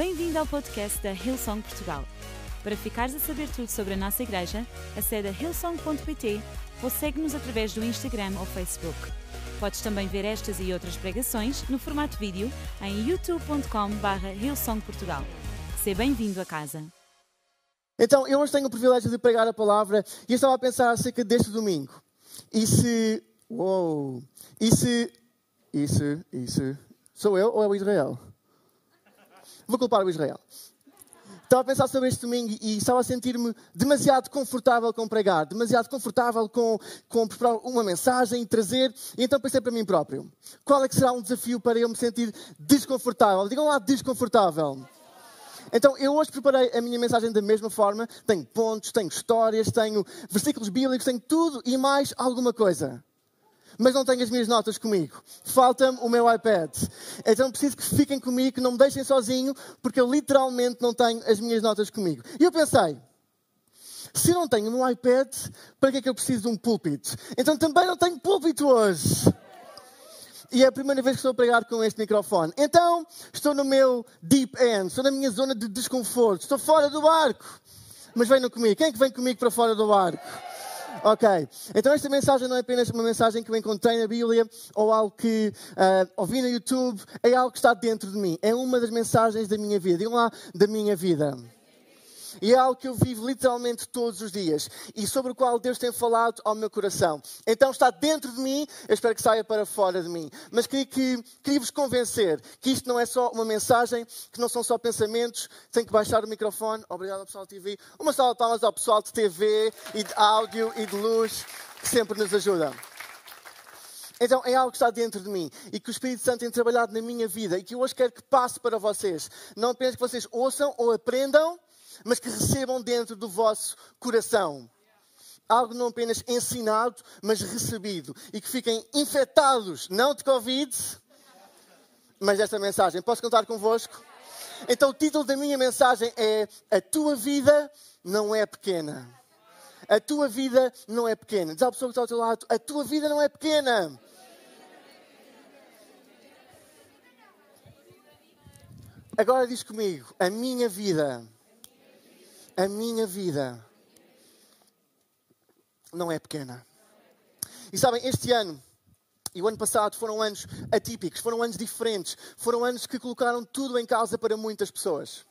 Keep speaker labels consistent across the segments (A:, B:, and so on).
A: Bem-vindo ao podcast da Hillsong Portugal. Para ficares a saber tudo sobre a nossa igreja, acede a hillsong.pt ou segue-nos através do Instagram ou Facebook. Podes também ver estas e outras pregações no formato vídeo em youtube.com.br hillsongportugal. Seja bem-vindo a casa.
B: Então, eu hoje tenho o privilégio de pregar a palavra e eu estava a pensar acerca deste domingo. E se. Uou! E se. Isso, isso. Sou eu ou é o Israel? Vou culpar o Israel. Estava a pensar sobre este domingo e estava a sentir-me demasiado confortável com pregar, demasiado confortável com, com preparar uma mensagem e trazer. E então pensei para mim próprio: qual é que será um desafio para eu me sentir desconfortável? Digam lá, desconfortável. Então, eu hoje preparei a minha mensagem da mesma forma. Tenho pontos, tenho histórias, tenho versículos bíblicos, tenho tudo e mais alguma coisa. Mas não tenho as minhas notas comigo. Falta-me o meu iPad. Então preciso que fiquem comigo, que não me deixem sozinho, porque eu literalmente não tenho as minhas notas comigo. E eu pensei, se não tenho meu iPad, para que é que eu preciso de um púlpito? Então também não tenho púlpito hoje. E é a primeira vez que estou a pregar com este microfone. Então, estou no meu deep end, estou na minha zona de desconforto, estou fora do barco. Mas venham comigo. Quem é que vem comigo para fora do barco? Ok. Então esta mensagem não é apenas uma mensagem que eu encontrei na Bíblia ou algo que uh, ouvi no YouTube, é algo que está dentro de mim. É uma das mensagens da minha vida. Digam lá, da minha vida. E é algo que eu vivo literalmente todos os dias e sobre o qual Deus tem falado ao meu coração. Então está dentro de mim, eu espero que saia para fora de mim. Mas queria, que, queria vos convencer que isto não é só uma mensagem, que não são só pensamentos. Tenho que baixar o microfone. Obrigado ao pessoal de TV. Uma salva de palmas ao pessoal de TV e de áudio e de luz que sempre nos ajuda. Então é algo que está dentro de mim e que o Espírito Santo tem trabalhado na minha vida e que eu hoje quero que passe para vocês. Não apenas que vocês ouçam ou aprendam, mas que recebam dentro do vosso coração. Algo não apenas ensinado, mas recebido. E que fiquem infectados, não de Covid, mas desta mensagem. Posso contar convosco? Então, o título da minha mensagem é A tua vida não é pequena. A tua vida não é pequena. Diz à pessoa que está ao teu lado: A tua vida não é pequena. Agora diz comigo: A minha vida a minha vida não é pequena. E sabem, este ano e o ano passado foram anos atípicos, foram anos diferentes, foram anos que colocaram tudo em causa para muitas pessoas.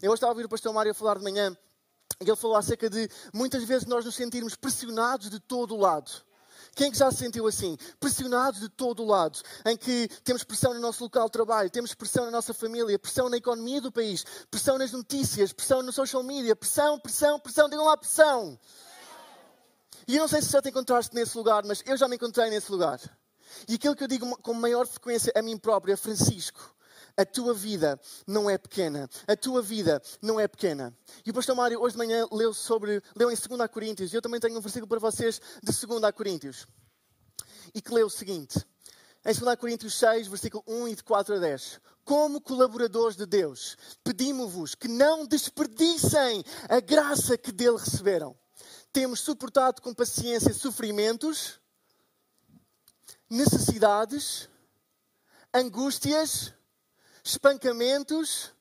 B: Eu estava a ouvir o pastor Mário falar de manhã e ele falou acerca de muitas vezes nós nos sentirmos pressionados de todo o lado. Quem é que já se sentiu assim? Pressionados de todo o lado, em que temos pressão no nosso local de trabalho, temos pressão na nossa família, pressão na economia do país, pressão nas notícias, pressão no social media, pressão, pressão, pressão, digam lá pressão. E eu não sei se já te encontraste nesse lugar, mas eu já me encontrei nesse lugar. E aquilo que eu digo com maior frequência a mim próprio é Francisco. A tua vida não é pequena. A tua vida não é pequena. E o pastor Mário hoje de manhã leu, sobre, leu em 2 Coríntios, e eu também tenho um versículo para vocês de 2 Coríntios. E que leu o seguinte, em 2 Coríntios 6, versículo 1 e de 4 a 10. Como colaboradores de Deus, pedimos-vos que não desperdicem a graça que dele receberam. Temos suportado com paciência sofrimentos, necessidades, angústias, espancamentos,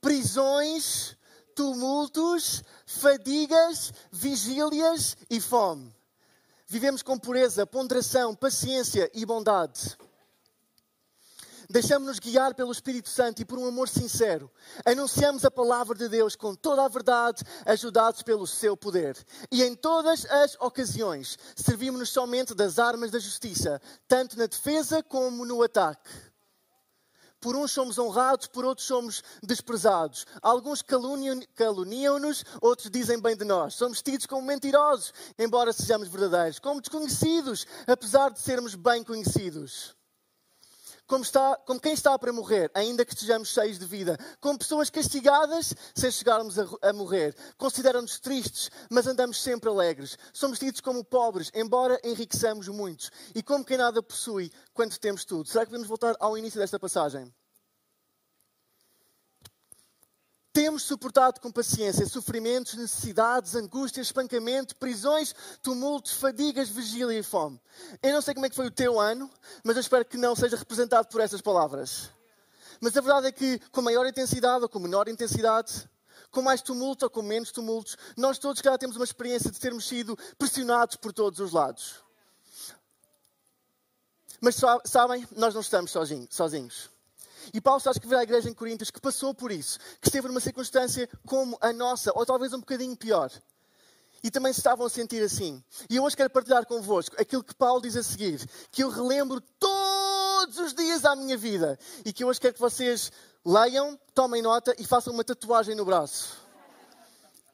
B: prisões, tumultos, fadigas, vigílias e fome. Vivemos com pureza, ponderação, paciência e bondade. Deixamos-nos guiar pelo Espírito Santo e por um amor sincero. Anunciamos a palavra de Deus com toda a verdade, ajudados pelo seu poder. E em todas as ocasiões, servimos-nos somente das armas da justiça, tanto na defesa como no ataque. Por uns somos honrados, por outros somos desprezados. Alguns caluniam-nos, outros dizem bem de nós. Somos tidos como mentirosos, embora sejamos verdadeiros. Como desconhecidos, apesar de sermos bem conhecidos. Como, está, como, quem está para morrer, ainda que estejamos cheios de vida. Como pessoas castigadas, sem chegarmos a, a morrer. Consideram-nos tristes, mas andamos sempre alegres. Somos tidos como pobres, embora enriqueçamos muitos. E como quem nada possui, quando temos tudo. Será que podemos voltar ao início desta passagem? Temos suportado com paciência sofrimentos, necessidades, angústias, espancamento, prisões, tumultos, fadigas, vigília e fome. Eu não sei como é que foi o teu ano, mas eu espero que não seja representado por essas palavras. Mas a verdade é que com maior intensidade ou com menor intensidade, com mais tumulto ou com menos tumultos, nós todos cá temos uma experiência de termos sido pressionados por todos os lados. Mas sabem, nós não estamos sozinhos. E Paulo está a escrever à igreja em Coríntios que passou por isso, que esteve numa circunstância como a nossa, ou talvez um bocadinho pior. E também se estavam a sentir assim. E eu hoje quero partilhar convosco aquilo que Paulo diz a seguir, que eu relembro todos os dias à minha vida. E que eu hoje quero que vocês leiam, tomem nota e façam uma tatuagem no braço.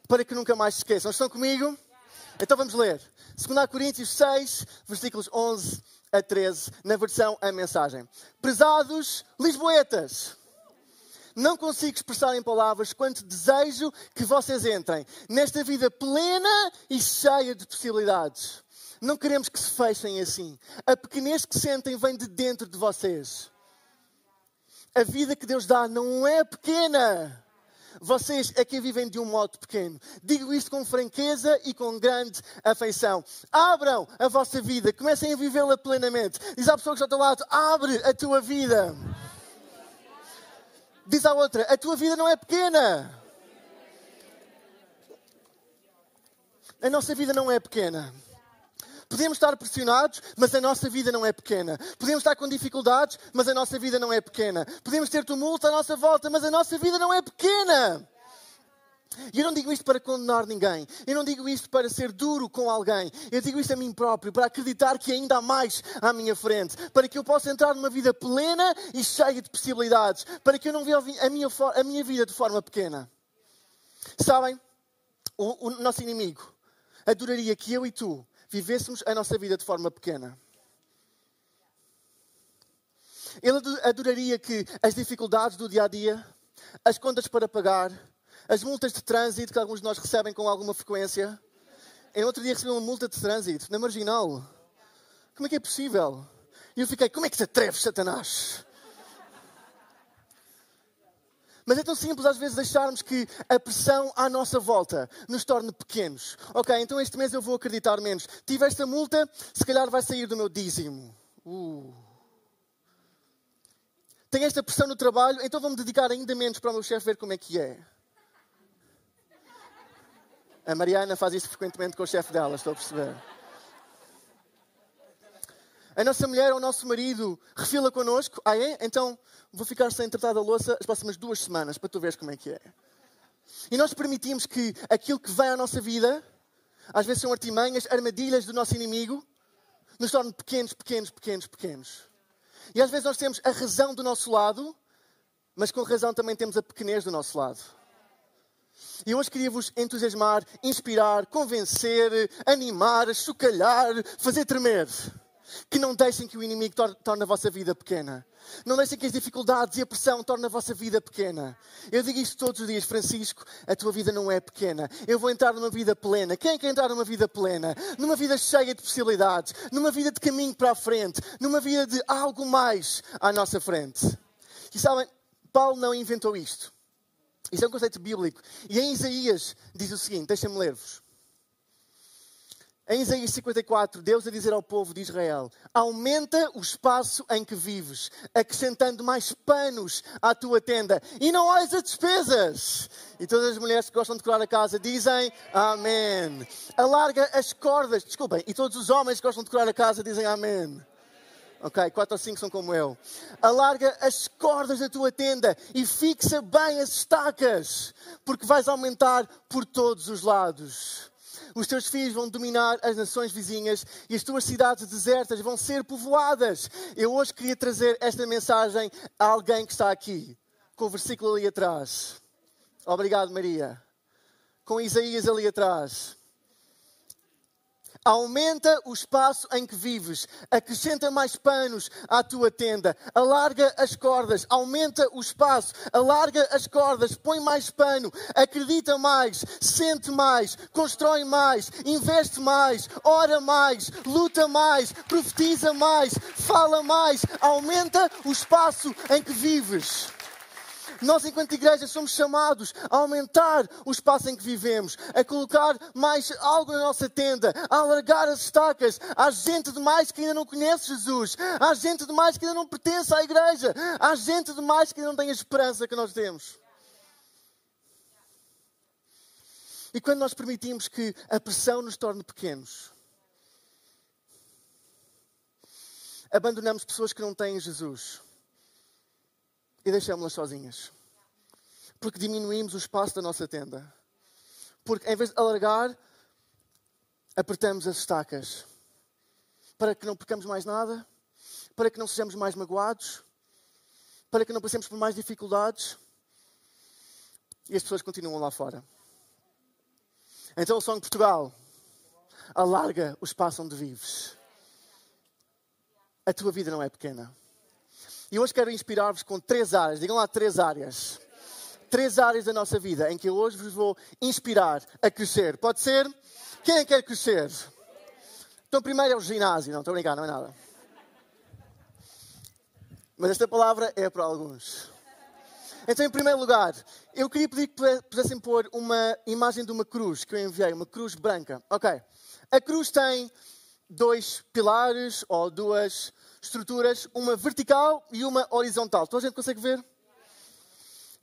B: Para que nunca mais se esqueçam. Estão comigo? Então vamos ler. 2 Coríntios 6, versículos 11 a 13, na versão A Mensagem. Prezados Lisboetas, não consigo expressar em palavras quanto desejo que vocês entrem nesta vida plena e cheia de possibilidades. Não queremos que se fechem assim. A pequenez que sentem vem de dentro de vocês. A vida que Deus dá não é pequena. Vocês é que vivem de um modo pequeno. Digo isto com franqueza e com grande afeição. Abram a vossa vida, comecem a vivê-la plenamente. Diz à pessoa que está ao teu lado: abre a tua vida. Diz à outra: a tua vida não é pequena. A nossa vida não é pequena. Podemos estar pressionados, mas a nossa vida não é pequena. Podemos estar com dificuldades, mas a nossa vida não é pequena. Podemos ter tumulto à nossa volta, mas a nossa vida não é pequena. E eu não digo isto para condenar ninguém. Eu não digo isto para ser duro com alguém. Eu digo isto a mim próprio, para acreditar que ainda há mais à minha frente. Para que eu possa entrar numa vida plena e cheia de possibilidades. Para que eu não veja a minha, a minha vida de forma pequena. Sabem? O, o nosso inimigo adoraria que eu e tu vivêssemos a nossa vida de forma pequena. Ele adoraria que as dificuldades do dia a dia, as contas para pagar, as multas de trânsito que alguns de nós recebem com alguma frequência. Em outro dia recebi uma multa de trânsito, na marginal. Como é que é possível? E eu fiquei, como é que te atreves, Satanás? Mas é tão simples às vezes deixarmos que a pressão à nossa volta nos torne pequenos. Ok, então este mês eu vou acreditar menos. Tive esta multa, se calhar vai sair do meu dízimo. Uh. Tenho esta pressão no trabalho, então vou-me dedicar ainda menos para o meu chefe ver como é que é. A Mariana faz isso frequentemente com o chefe dela, estou a perceber. A nossa mulher ou o nosso marido refila connosco. Ah, é? Então vou ficar sem tratar da louça as próximas duas semanas para tu veres como é que é. E nós permitimos que aquilo que vem à nossa vida, às vezes são artimanhas, armadilhas do nosso inimigo, nos torne pequenos, pequenos, pequenos, pequenos. E às vezes nós temos a razão do nosso lado, mas com razão também temos a pequenez do nosso lado. E hoje queria vos entusiasmar, inspirar, convencer, animar, chocalhar, fazer tremer que não deixem que o inimigo torne a vossa vida pequena. Não deixem que as dificuldades e a pressão tornem a vossa vida pequena. Eu digo isto todos os dias, Francisco, a tua vida não é pequena. Eu vou entrar numa vida plena. Quem é quer entrar numa vida plena? Numa vida cheia de possibilidades, numa vida de caminho para a frente, numa vida de algo mais à nossa frente. E sabem, Paulo não inventou isto. Isto é um conceito bíblico. E em Isaías diz o seguinte: deixem-me ler-vos. Em Isaías 54, Deus a dizer ao povo de Israel: Aumenta o espaço em que vives, acrescentando mais panos à tua tenda, e não olhes as despesas. E todas as mulheres que gostam de decorar a casa dizem Amém. Alarga as cordas, desculpem, e todos os homens que gostam de decorar a casa dizem Amém. Ok, quatro ou cinco são como eu. Alarga as cordas da tua tenda e fixa bem as estacas, porque vais aumentar por todos os lados. Os teus filhos vão dominar as nações vizinhas e as tuas cidades desertas vão ser povoadas. Eu hoje queria trazer esta mensagem a alguém que está aqui, com o versículo ali atrás. Obrigado, Maria. Com Isaías ali atrás. Aumenta o espaço em que vives, acrescenta mais panos à tua tenda, alarga as cordas, aumenta o espaço, alarga as cordas, põe mais pano, acredita mais, sente mais, constrói mais, investe mais, ora mais, luta mais, profetiza mais, fala mais, aumenta o espaço em que vives. Nós, enquanto igreja, somos chamados a aumentar o espaço em que vivemos, a colocar mais algo na nossa tenda, a alargar as estacas. Há gente demais que ainda não conhece Jesus, há gente demais que ainda não pertence à igreja, há gente demais que ainda não tem a esperança que nós temos. E quando nós permitimos que a pressão nos torne pequenos, abandonamos pessoas que não têm Jesus e deixamos-las sozinhas. Porque diminuímos o espaço da nossa tenda. Porque em vez de alargar, apertamos as estacas para que não percamos mais nada, para que não sejamos mais magoados, para que não passemos por mais dificuldades. E as pessoas continuam lá fora. Então o Song Portugal alarga o espaço onde vives. A tua vida não é pequena. E hoje quero inspirar-vos com três áreas. Digam lá três áreas. Três áreas da nossa vida em que eu hoje vos vou inspirar a crescer. Pode ser? Quem é quer crescer? Então, primeiro é o ginásio. Não, estou a brincar, não é nada. Mas esta palavra é para alguns. Então, em primeiro lugar, eu queria pedir que pudessem pôr uma imagem de uma cruz que eu enviei, uma cruz branca. Ok. A cruz tem dois pilares ou duas estruturas, uma vertical e uma horizontal. Toda a gente consegue ver?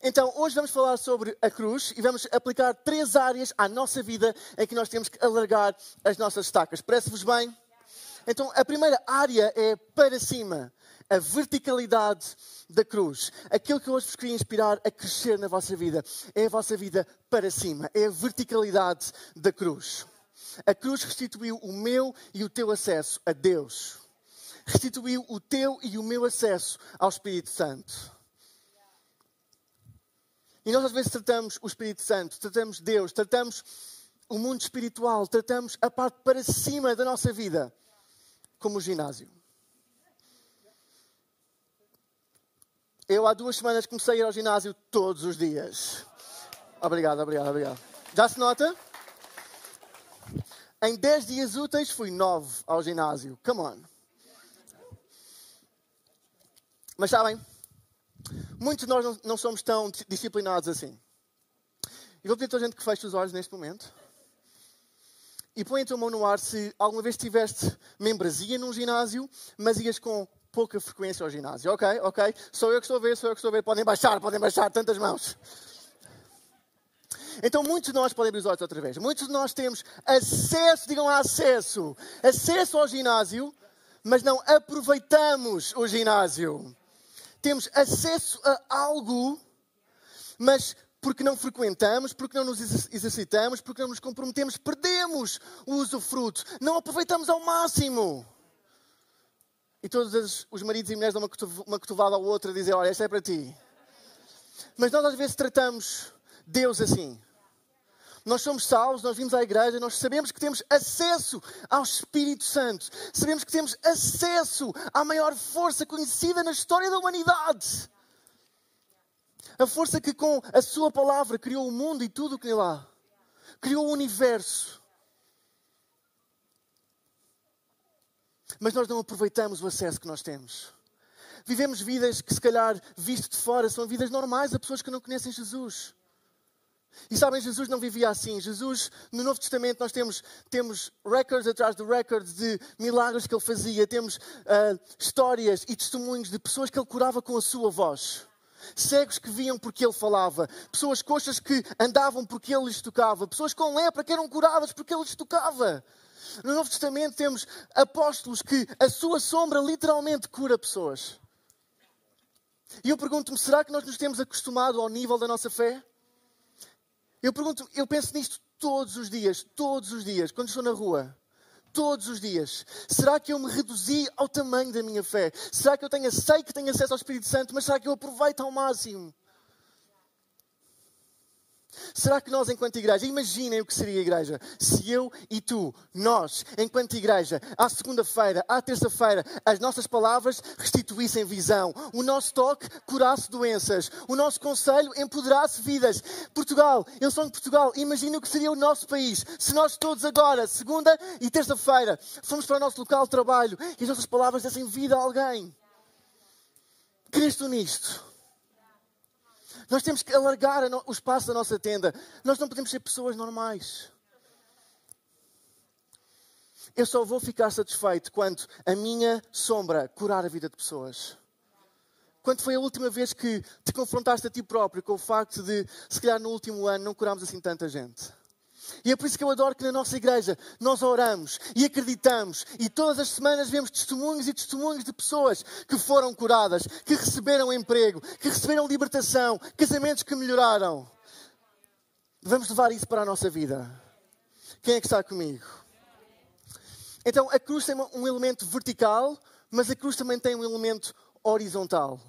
B: Então, hoje vamos falar sobre a cruz e vamos aplicar três áreas à nossa vida em que nós temos que alargar as nossas estacas. Parece-vos bem? Então, a primeira área é para cima a verticalidade da cruz. Aquilo que hoje vos queria inspirar a crescer na vossa vida é a vossa vida para cima, é a verticalidade da cruz. A cruz restituiu o meu e o teu acesso a Deus. Restituiu o teu e o meu acesso ao Espírito Santo. E nós às vezes tratamos o Espírito Santo, tratamos Deus, tratamos o mundo espiritual, tratamos a parte para cima da nossa vida como o ginásio. Eu há duas semanas comecei a ir ao ginásio todos os dias. Obrigado, obrigado, obrigado. Já se nota? Em 10 dias úteis fui 9 ao ginásio. Come on. Mas sabem, muitos de nós não, não somos tão disciplinados assim. E vou pedir a toda a gente que feche os olhos neste momento. E põe a tua mão no ar se alguma vez tiveste membresia num ginásio, mas ias com pouca frequência ao ginásio. Ok, ok. Sou eu que estou a ver, sou eu que estou a ver. Podem baixar, podem baixar tantas mãos. Então, muitos de nós podem abrir os olhos outra vez. Muitos de nós temos acesso, digam lá acesso, acesso ao ginásio, mas não aproveitamos o ginásio. Temos acesso a algo, mas porque não frequentamos, porque não nos exercitamos, porque não nos comprometemos, perdemos o usufruto, não aproveitamos ao máximo. E todos os maridos e mulheres dão uma cotovada ao outro a dizer: Olha, esta é para ti. Mas nós às vezes tratamos Deus assim. Nós somos salvos, nós vimos à igreja, nós sabemos que temos acesso ao Espírito Santo. Sabemos que temos acesso à maior força conhecida na história da humanidade. A força que com a sua palavra criou o mundo e tudo o que lá. Criou o universo. mas nós não aproveitamos o acesso que nós temos. Vivemos vidas que, se calhar, visto de fora, são vidas normais a pessoas que não conhecem Jesus. E sabem, Jesus não vivia assim. Jesus, no Novo Testamento, nós temos, temos records atrás de records de milagres que ele fazia, temos uh, histórias e testemunhos de pessoas que ele curava com a sua voz. Cegos que viam porque ele falava, pessoas coxas que andavam porque ele lhes tocava, pessoas com lepra que eram curadas porque ele lhes tocava. No Novo Testamento temos apóstolos que a sua sombra literalmente cura pessoas. E eu pergunto-me, será que nós nos temos acostumado ao nível da nossa fé? Eu pergunto, eu penso nisto todos os dias, todos os dias, quando estou na rua. Todos os dias. Será que eu me reduzi ao tamanho da minha fé? Será que eu tenho, sei que tenho acesso ao Espírito Santo, mas será que eu aproveito ao máximo? Será que nós, enquanto igreja, imaginem o que seria a igreja se eu e tu, nós, enquanto igreja, à segunda-feira, à terça-feira, as nossas palavras restituíssem visão, o nosso toque curasse doenças, o nosso conselho empoderasse vidas. Portugal, eu sou de Portugal, imaginem o que seria o nosso país se nós todos agora, segunda e terça-feira, fomos para o nosso local de trabalho e as nossas palavras dessem vida a alguém. Cristo nisto. Nós temos que alargar o espaço da nossa tenda. Nós não podemos ser pessoas normais. Eu só vou ficar satisfeito quando a minha sombra curar a vida de pessoas. Quando foi a última vez que te confrontaste a ti próprio com o facto de, se calhar no último ano, não curámos assim tanta gente? E é por isso que eu adoro que na nossa igreja nós oramos e acreditamos e todas as semanas vemos testemunhos e testemunhos de pessoas que foram curadas, que receberam emprego, que receberam libertação, casamentos que melhoraram. Vamos levar isso para a nossa vida. Quem é que está comigo? Então a cruz tem um elemento vertical, mas a cruz também tem um elemento horizontal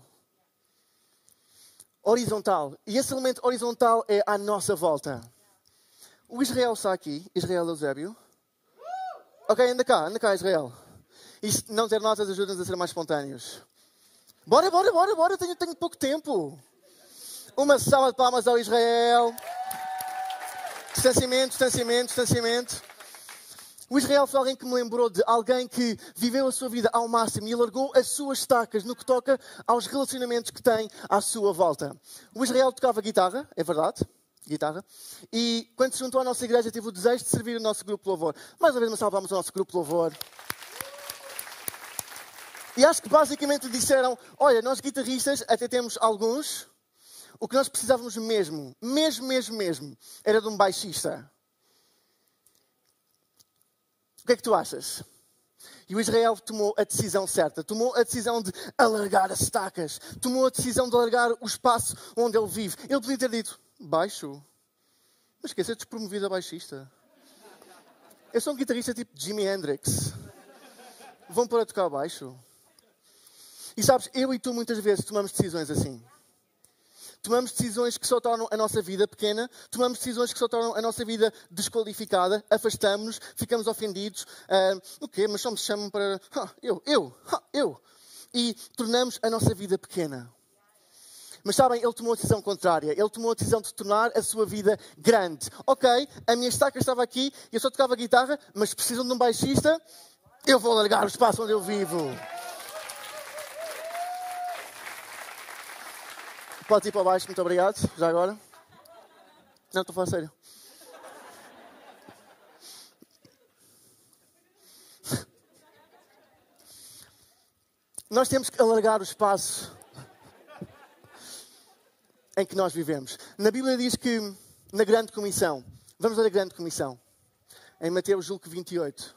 B: horizontal. E esse elemento horizontal é à nossa volta. O Israel está aqui. Israel Eusébio. Ok, anda cá, anda cá, Israel. Isto, não ter notas ajuda-nos a ser mais espontâneos. Bora, bora, bora, bora, tenho, tenho pouco tempo. Uma salva de palmas ao Israel. Distanciamento, distanciamento, distanciamento. O Israel foi alguém que me lembrou de alguém que viveu a sua vida ao máximo e largou as suas estacas no que toca aos relacionamentos que tem à sua volta. O Israel tocava guitarra, é verdade, guitarra, e quando se juntou à nossa igreja teve o desejo de servir o nosso grupo de louvor. Mais uma vez, uma salva ao nosso grupo de louvor. E acho que basicamente disseram: Olha, nós guitarristas até temos alguns, o que nós precisávamos mesmo, mesmo, mesmo, mesmo, era de um baixista. O que é que tu achas? E o Israel tomou a decisão certa, tomou a decisão de alargar as estacas, tomou a decisão de alargar o espaço onde ele vive. Ele podia ter dito: baixo, mas de promovido a baixista. Eu sou um guitarrista tipo Jimi Hendrix. Vão para tocar baixo. E sabes, eu e tu muitas vezes tomamos decisões assim. Tomamos decisões que só tornam a nossa vida pequena, tomamos decisões que só tornam a nossa vida desqualificada, afastamos-nos, ficamos ofendidos. Uh, o quê? Mas só me chamam para. eu, eu, eu. E tornamos a nossa vida pequena. Mas sabem, ele tomou a decisão contrária. Ele tomou a decisão de tornar a sua vida grande. Ok, a minha estaca estava aqui, eu só tocava guitarra, mas precisam de um baixista, eu vou largar o espaço onde eu vivo. Pode ir para baixo, muito obrigado. Já agora? Não, estou a falar sério. Nós temos que alargar o espaço em que nós vivemos. Na Bíblia diz que na Grande Comissão, vamos ler a Grande Comissão, em Mateus Julco 28.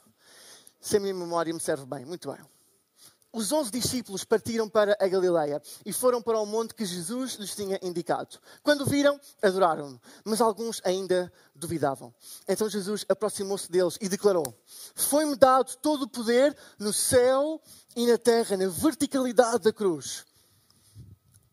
B: Se a minha memória me serve bem, muito bem os onze discípulos partiram para a Galileia e foram para o monte que Jesus lhes tinha indicado. Quando viram, adoraram-no, mas alguns ainda duvidavam. Então Jesus aproximou-se deles e declarou: Foi-me dado todo o poder no céu e na terra, na verticalidade da cruz.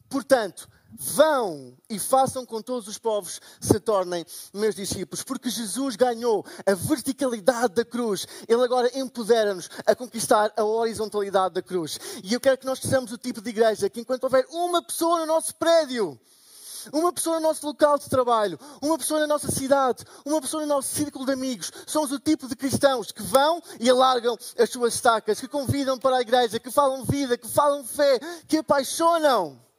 B: Portanto, Vão e façam com todos os povos se tornem meus discípulos, porque Jesus ganhou a verticalidade da cruz. Ele agora empodera-nos a conquistar a horizontalidade da cruz. E eu quero que nós sejamos o tipo de igreja que, enquanto houver uma pessoa no nosso prédio, uma pessoa no nosso local de trabalho, uma pessoa na nossa cidade, uma pessoa no nosso círculo de amigos. Somos o tipo de cristãos que vão e alargam as suas estacas, que convidam para a igreja, que falam vida, que falam fé, que apaixonam.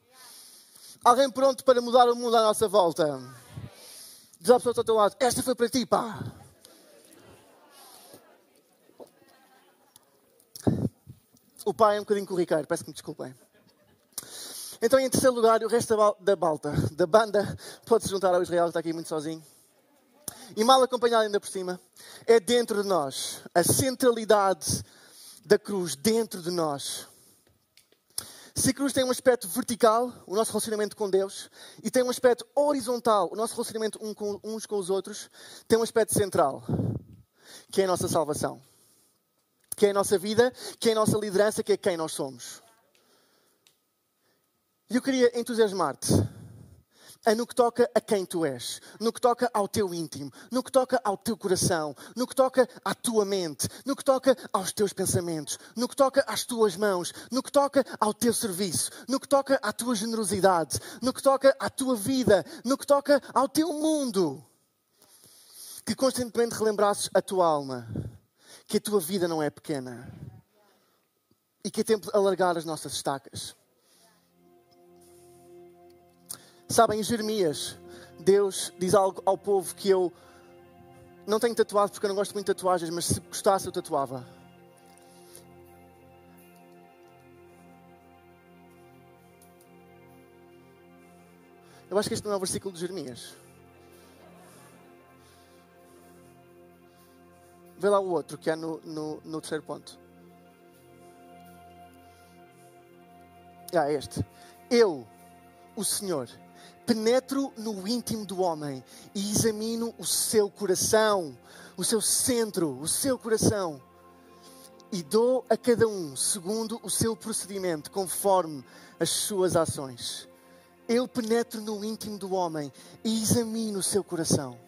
B: Alguém pronto para mudar o mundo à nossa volta? Diz à pessoa ao teu lado: Esta foi para ti, pá. O pai é um bocadinho corriqueiro, peço que me desculpem. Então, em terceiro lugar, o resto da balta, da banda, pode se juntar ao Israel, que está aqui muito sozinho. E mal acompanhado ainda por cima, é dentro de nós. A centralidade da cruz dentro de nós. Se cruz tem um aspecto vertical, o nosso relacionamento com Deus, e tem um aspecto horizontal, o nosso relacionamento uns com os outros, tem um aspecto central, que é a nossa salvação, que é a nossa vida, que é a nossa liderança, que é quem nós somos. E eu queria entusiasmar-te é no que toca a quem tu és, no que toca ao teu íntimo, no que toca ao teu coração, no que toca à tua mente, no que toca aos teus pensamentos, no que toca às tuas mãos, no que toca ao teu serviço, no que toca à tua generosidade, no que toca à tua vida, no que toca ao teu mundo. Que constantemente relembrasses a tua alma, que a tua vida não é pequena e que é tempo de alargar as nossas estacas. Sabem, em Jeremias, Deus diz algo ao povo que eu não tenho tatuado porque eu não gosto muito de tatuagens, mas se gostasse eu tatuava. Eu acho que este não é o versículo de Jeremias. Vê lá o outro, que é no, no, no terceiro ponto. Ah, este. Eu, o Senhor, penetro no íntimo do homem e examino o seu coração, o seu centro, o seu coração. E dou a cada um segundo o seu procedimento, conforme as suas ações. Eu penetro no íntimo do homem e examino o seu coração.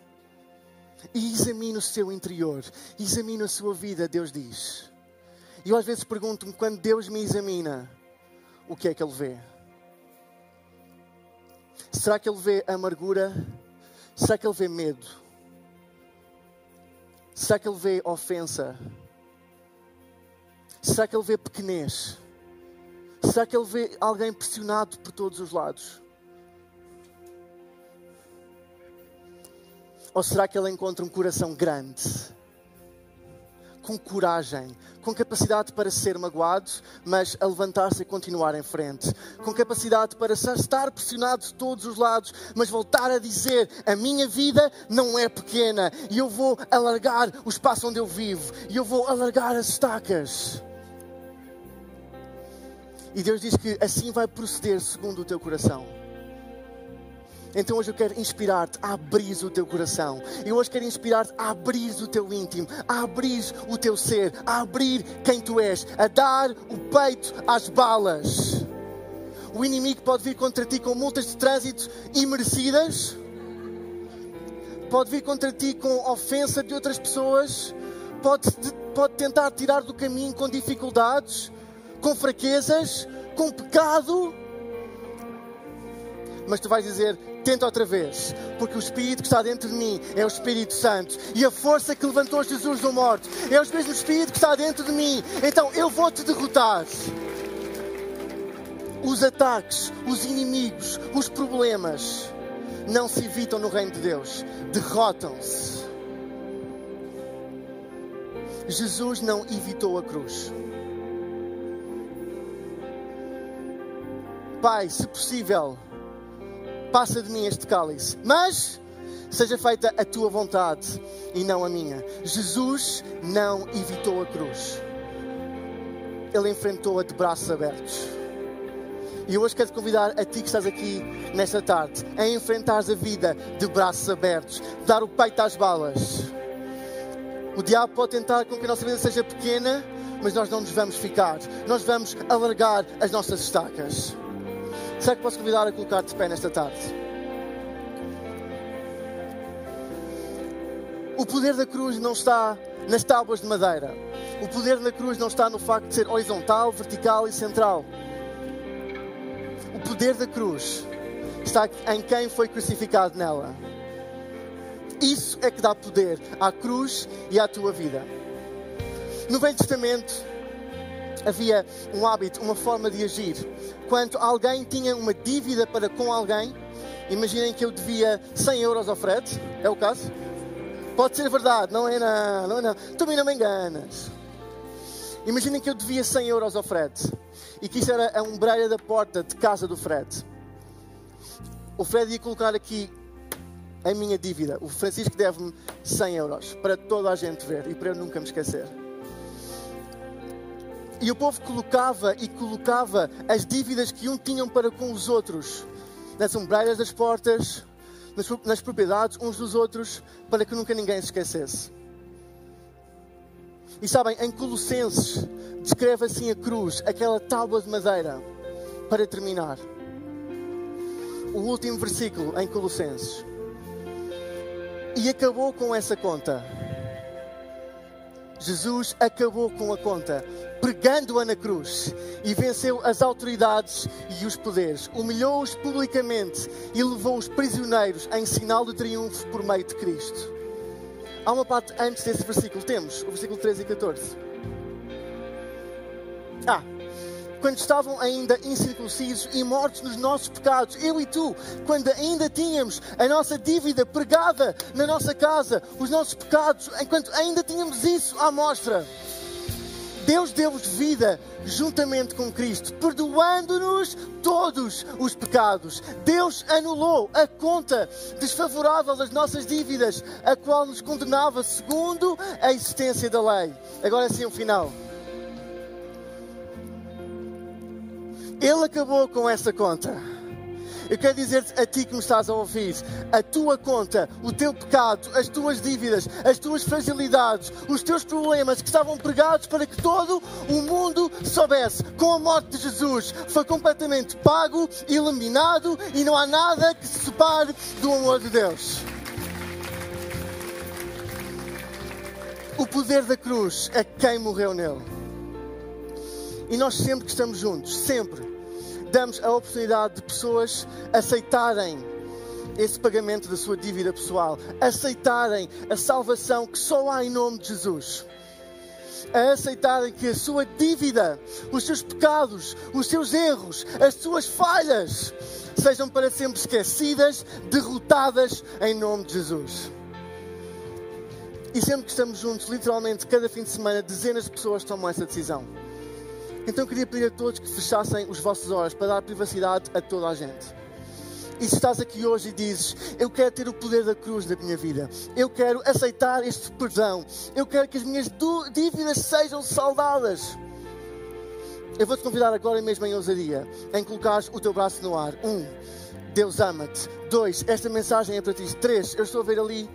B: E examino o seu interior. Examino a sua vida, Deus diz. E eu às vezes pergunto-me, quando Deus me examina, o que é que Ele vê? Será que Ele vê amargura? Será que Ele vê medo? Será que Ele vê ofensa? Será que Ele vê pequenez? Será que Ele vê alguém pressionado por todos os lados? Ou será que Ele encontra um coração grande? Com coragem, com capacidade para ser magoado, mas a levantar-se e continuar em frente, com capacidade para estar pressionado de todos os lados, mas voltar a dizer: a minha vida não é pequena e eu vou alargar o espaço onde eu vivo e eu vou alargar as estacas. E Deus diz que assim vai proceder segundo o teu coração. Então hoje eu quero inspirar-te a abrir o teu coração. Eu hoje quero inspirar-te a abrir o teu íntimo, a abrir o teu ser, a abrir quem tu és, a dar o peito às balas. O inimigo pode vir contra ti com multas de trânsito imerecidas, pode vir contra ti com ofensa de outras pessoas, pode, pode tentar tirar do caminho com dificuldades, com fraquezas, com pecado. Mas tu vais dizer: Tenta outra vez, porque o Espírito que está dentro de mim é o Espírito Santo e a força que levantou Jesus do morto é o mesmo Espírito que está dentro de mim. Então eu vou te derrotar. Os ataques, os inimigos, os problemas não se evitam no reino de Deus, derrotam-se. Jesus não evitou a cruz. Pai, se possível, passa de mim este cálice, mas seja feita a tua vontade e não a minha. Jesus não evitou a cruz, ele enfrentou-a de braços abertos. E hoje quero te convidar a ti que estás aqui nesta tarde a enfrentares a vida de braços abertos, dar o peito às balas. O diabo pode tentar com que a nossa vida seja pequena, mas nós não nos vamos ficar. Nós vamos alargar as nossas estacas. Será que posso convidar a colocar-te de pé nesta tarde? O poder da cruz não está nas tábuas de madeira. O poder da cruz não está no facto de ser horizontal, vertical e central. O poder da cruz está em quem foi crucificado nela. Isso é que dá poder à cruz e à tua vida. No Velho Testamento havia um hábito, uma forma de agir quando alguém tinha uma dívida para com alguém, imaginem que eu devia 100 euros ao Fred, é o caso? Pode ser verdade, não é não, não é não. Tu me não me enganas. Imaginem que eu devia 100 euros ao Fred e que isso era a ombreira da porta de casa do Fred. O Fred ia colocar aqui a minha dívida. O Francisco deve-me 100 euros para toda a gente ver e para eu nunca me esquecer. E o povo colocava e colocava as dívidas que um tinham para com os outros nas ombreiras das portas, nas, nas propriedades uns dos outros, para que nunca ninguém se esquecesse. E sabem, em Colossenses descreve assim a cruz, aquela tábua de madeira, para terminar. O último versículo em Colossenses. E acabou com essa conta. Jesus acabou com a conta pregando-a na cruz e venceu as autoridades e os poderes, humilhou-os publicamente e levou os prisioneiros em sinal de triunfo por meio de Cristo. Há uma parte antes desse versículo, temos o versículo 13 e 14. Ah, quando estavam ainda incircuncisos e mortos nos nossos pecados, eu e tu, quando ainda tínhamos a nossa dívida pregada na nossa casa, os nossos pecados, enquanto ainda tínhamos isso à mostra. Deus deu-vos vida juntamente com Cristo, perdoando-nos todos os pecados. Deus anulou a conta desfavorável das nossas dívidas, a qual nos condenava segundo a existência da lei. Agora sim, o final. Ele acabou com essa conta. Eu quero dizer-te a ti que me estás a ouvir: a tua conta, o teu pecado, as tuas dívidas, as tuas fragilidades, os teus problemas que estavam pregados para que todo o mundo soubesse, com a morte de Jesus, foi completamente pago, eliminado e não há nada que se separe do amor de Deus. O poder da cruz é quem morreu nele. E nós sempre que estamos juntos, sempre, damos a oportunidade de pessoas aceitarem esse pagamento da sua dívida pessoal, aceitarem a salvação que só há em nome de Jesus. A aceitarem que a sua dívida, os seus pecados, os seus erros, as suas falhas sejam para sempre esquecidas, derrotadas em nome de Jesus. E sempre que estamos juntos, literalmente, cada fim de semana, dezenas de pessoas tomam essa decisão. Então queria pedir a todos que fechassem os vossos olhos para dar privacidade a toda a gente. E se estás aqui hoje e dizes: Eu quero ter o poder da cruz na minha vida, eu quero aceitar este perdão, eu quero que as minhas dívidas sejam saldadas. Eu vou-te convidar agora mesmo em ousadia em colocares o teu braço no ar. Um, Deus ama-te. Dois, esta mensagem é para ti. Três, eu estou a ver ali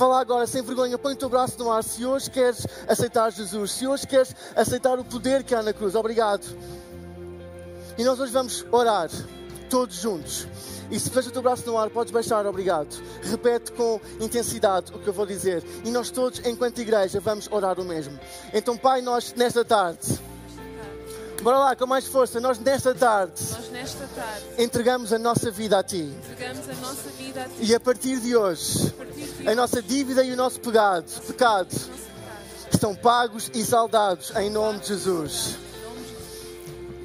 B: Vá lá agora, sem vergonha, põe o teu braço no ar. Se hoje queres aceitar Jesus, se hoje queres aceitar o poder que há na cruz, obrigado. E nós hoje vamos orar, todos juntos. E se fecha o teu braço no ar, podes baixar, obrigado. Repete com intensidade o que eu vou dizer. E nós todos, enquanto igreja, vamos orar o mesmo. Então, Pai, nós nesta tarde Bora lá, com mais força. Nós nesta tarde,
C: Nós nesta tarde
B: entregamos a nossa vida a Ti.
C: entregamos a nossa vida a Ti.
B: E a partir de hoje,
C: A partir
B: a nossa dívida e o nosso pecado, pecado estão pagos e saldados em nome de Jesus.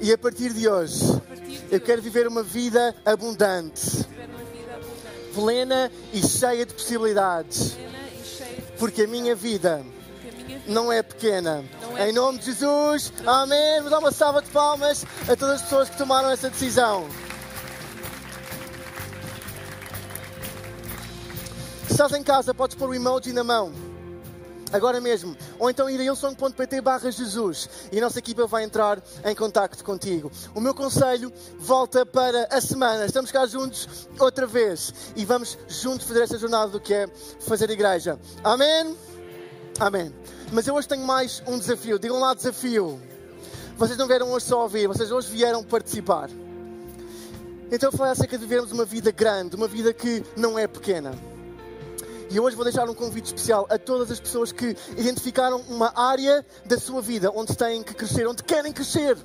B: E a partir de hoje, eu quero viver uma vida abundante, plena e cheia de possibilidades, porque a minha vida não é pequena. Em nome de Jesus, amém. Vamos dar uma salva de palmas a todas as pessoas que tomaram essa decisão. Se estás em casa, podes pôr o emoji na mão. Agora mesmo. Ou então ir a ilsong.pt barra Jesus e a nossa equipa vai entrar em contacto contigo. O meu conselho volta para a semana. Estamos cá juntos outra vez e vamos juntos fazer esta jornada do que é fazer igreja. Amém? Amém. Mas eu hoje tenho mais um desafio. Digam lá desafio. Vocês não vieram hoje só ouvir, vocês hoje vieram participar. Então eu falei acerca de vivermos uma vida grande, uma vida que não é pequena. E hoje vou deixar um convite especial a todas as pessoas que identificaram uma área da sua vida onde têm que crescer, onde querem crescer.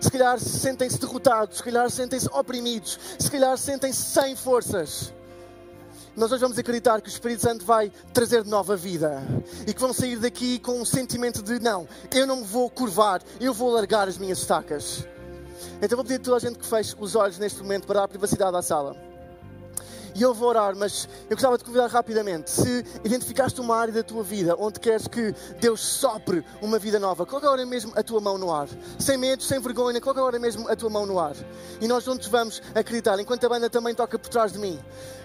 B: Se calhar sentem-se derrotados, se calhar sentem-se oprimidos, se calhar sentem-se sem forças. Nós hoje vamos acreditar que o Espírito Santo vai trazer nova vida e que vão sair daqui com um sentimento de não, eu não me vou curvar, eu vou largar as minhas estacas. Então vou pedir a toda a gente que feche os olhos neste momento para dar privacidade à sala. E eu vou orar, mas eu gostava de convidar rapidamente. Se identificaste uma área da tua vida onde queres que Deus sopre uma vida nova, coloca agora mesmo a tua mão no ar. Sem medo, sem vergonha, coloca agora mesmo a tua mão no ar. E nós juntos vamos acreditar, enquanto a banda também toca por trás de mim.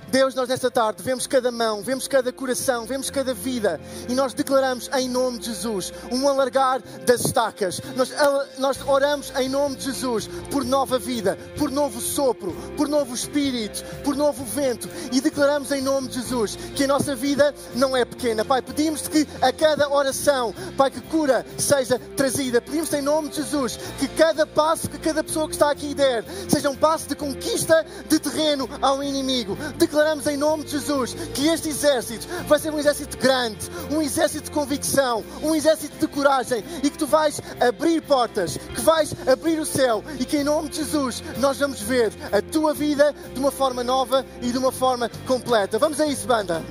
B: Deus, nós nesta tarde vemos cada mão, vemos cada coração, vemos cada vida e nós declaramos em nome de Jesus um alargar das estacas. Nós, nós oramos em nome de Jesus por nova vida, por novo sopro, por novo espírito, por novo vento e declaramos em nome de Jesus que a nossa vida não é pequena. Pai, pedimos-te que a cada oração, Pai, que cura seja trazida. Pedimos em nome de Jesus que cada passo que cada pessoa que está aqui der seja um passo de conquista de terreno ao inimigo. Declaramos em nome de Jesus que este exército vai ser um exército grande, um exército de convicção, um exército de coragem e que tu vais abrir portas, que vais abrir o céu e que em nome de Jesus nós vamos ver a tua vida de uma forma nova e de uma uma forma completa. Vamos a isso, banda.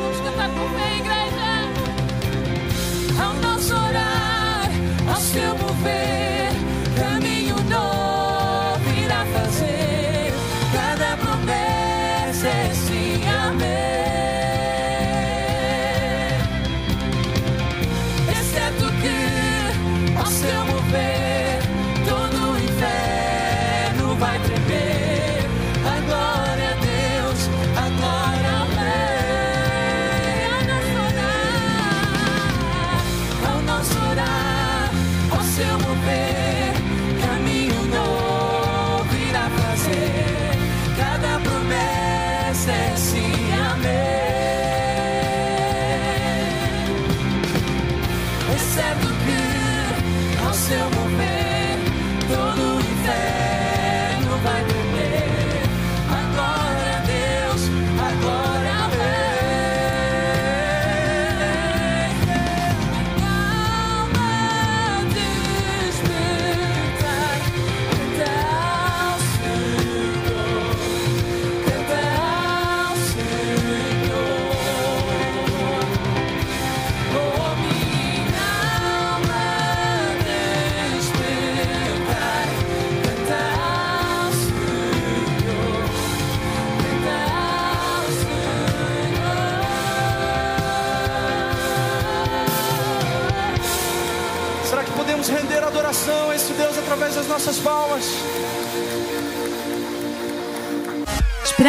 C: Vamos cantar com fé, igreja. Ao nosso orar, ao seu mover.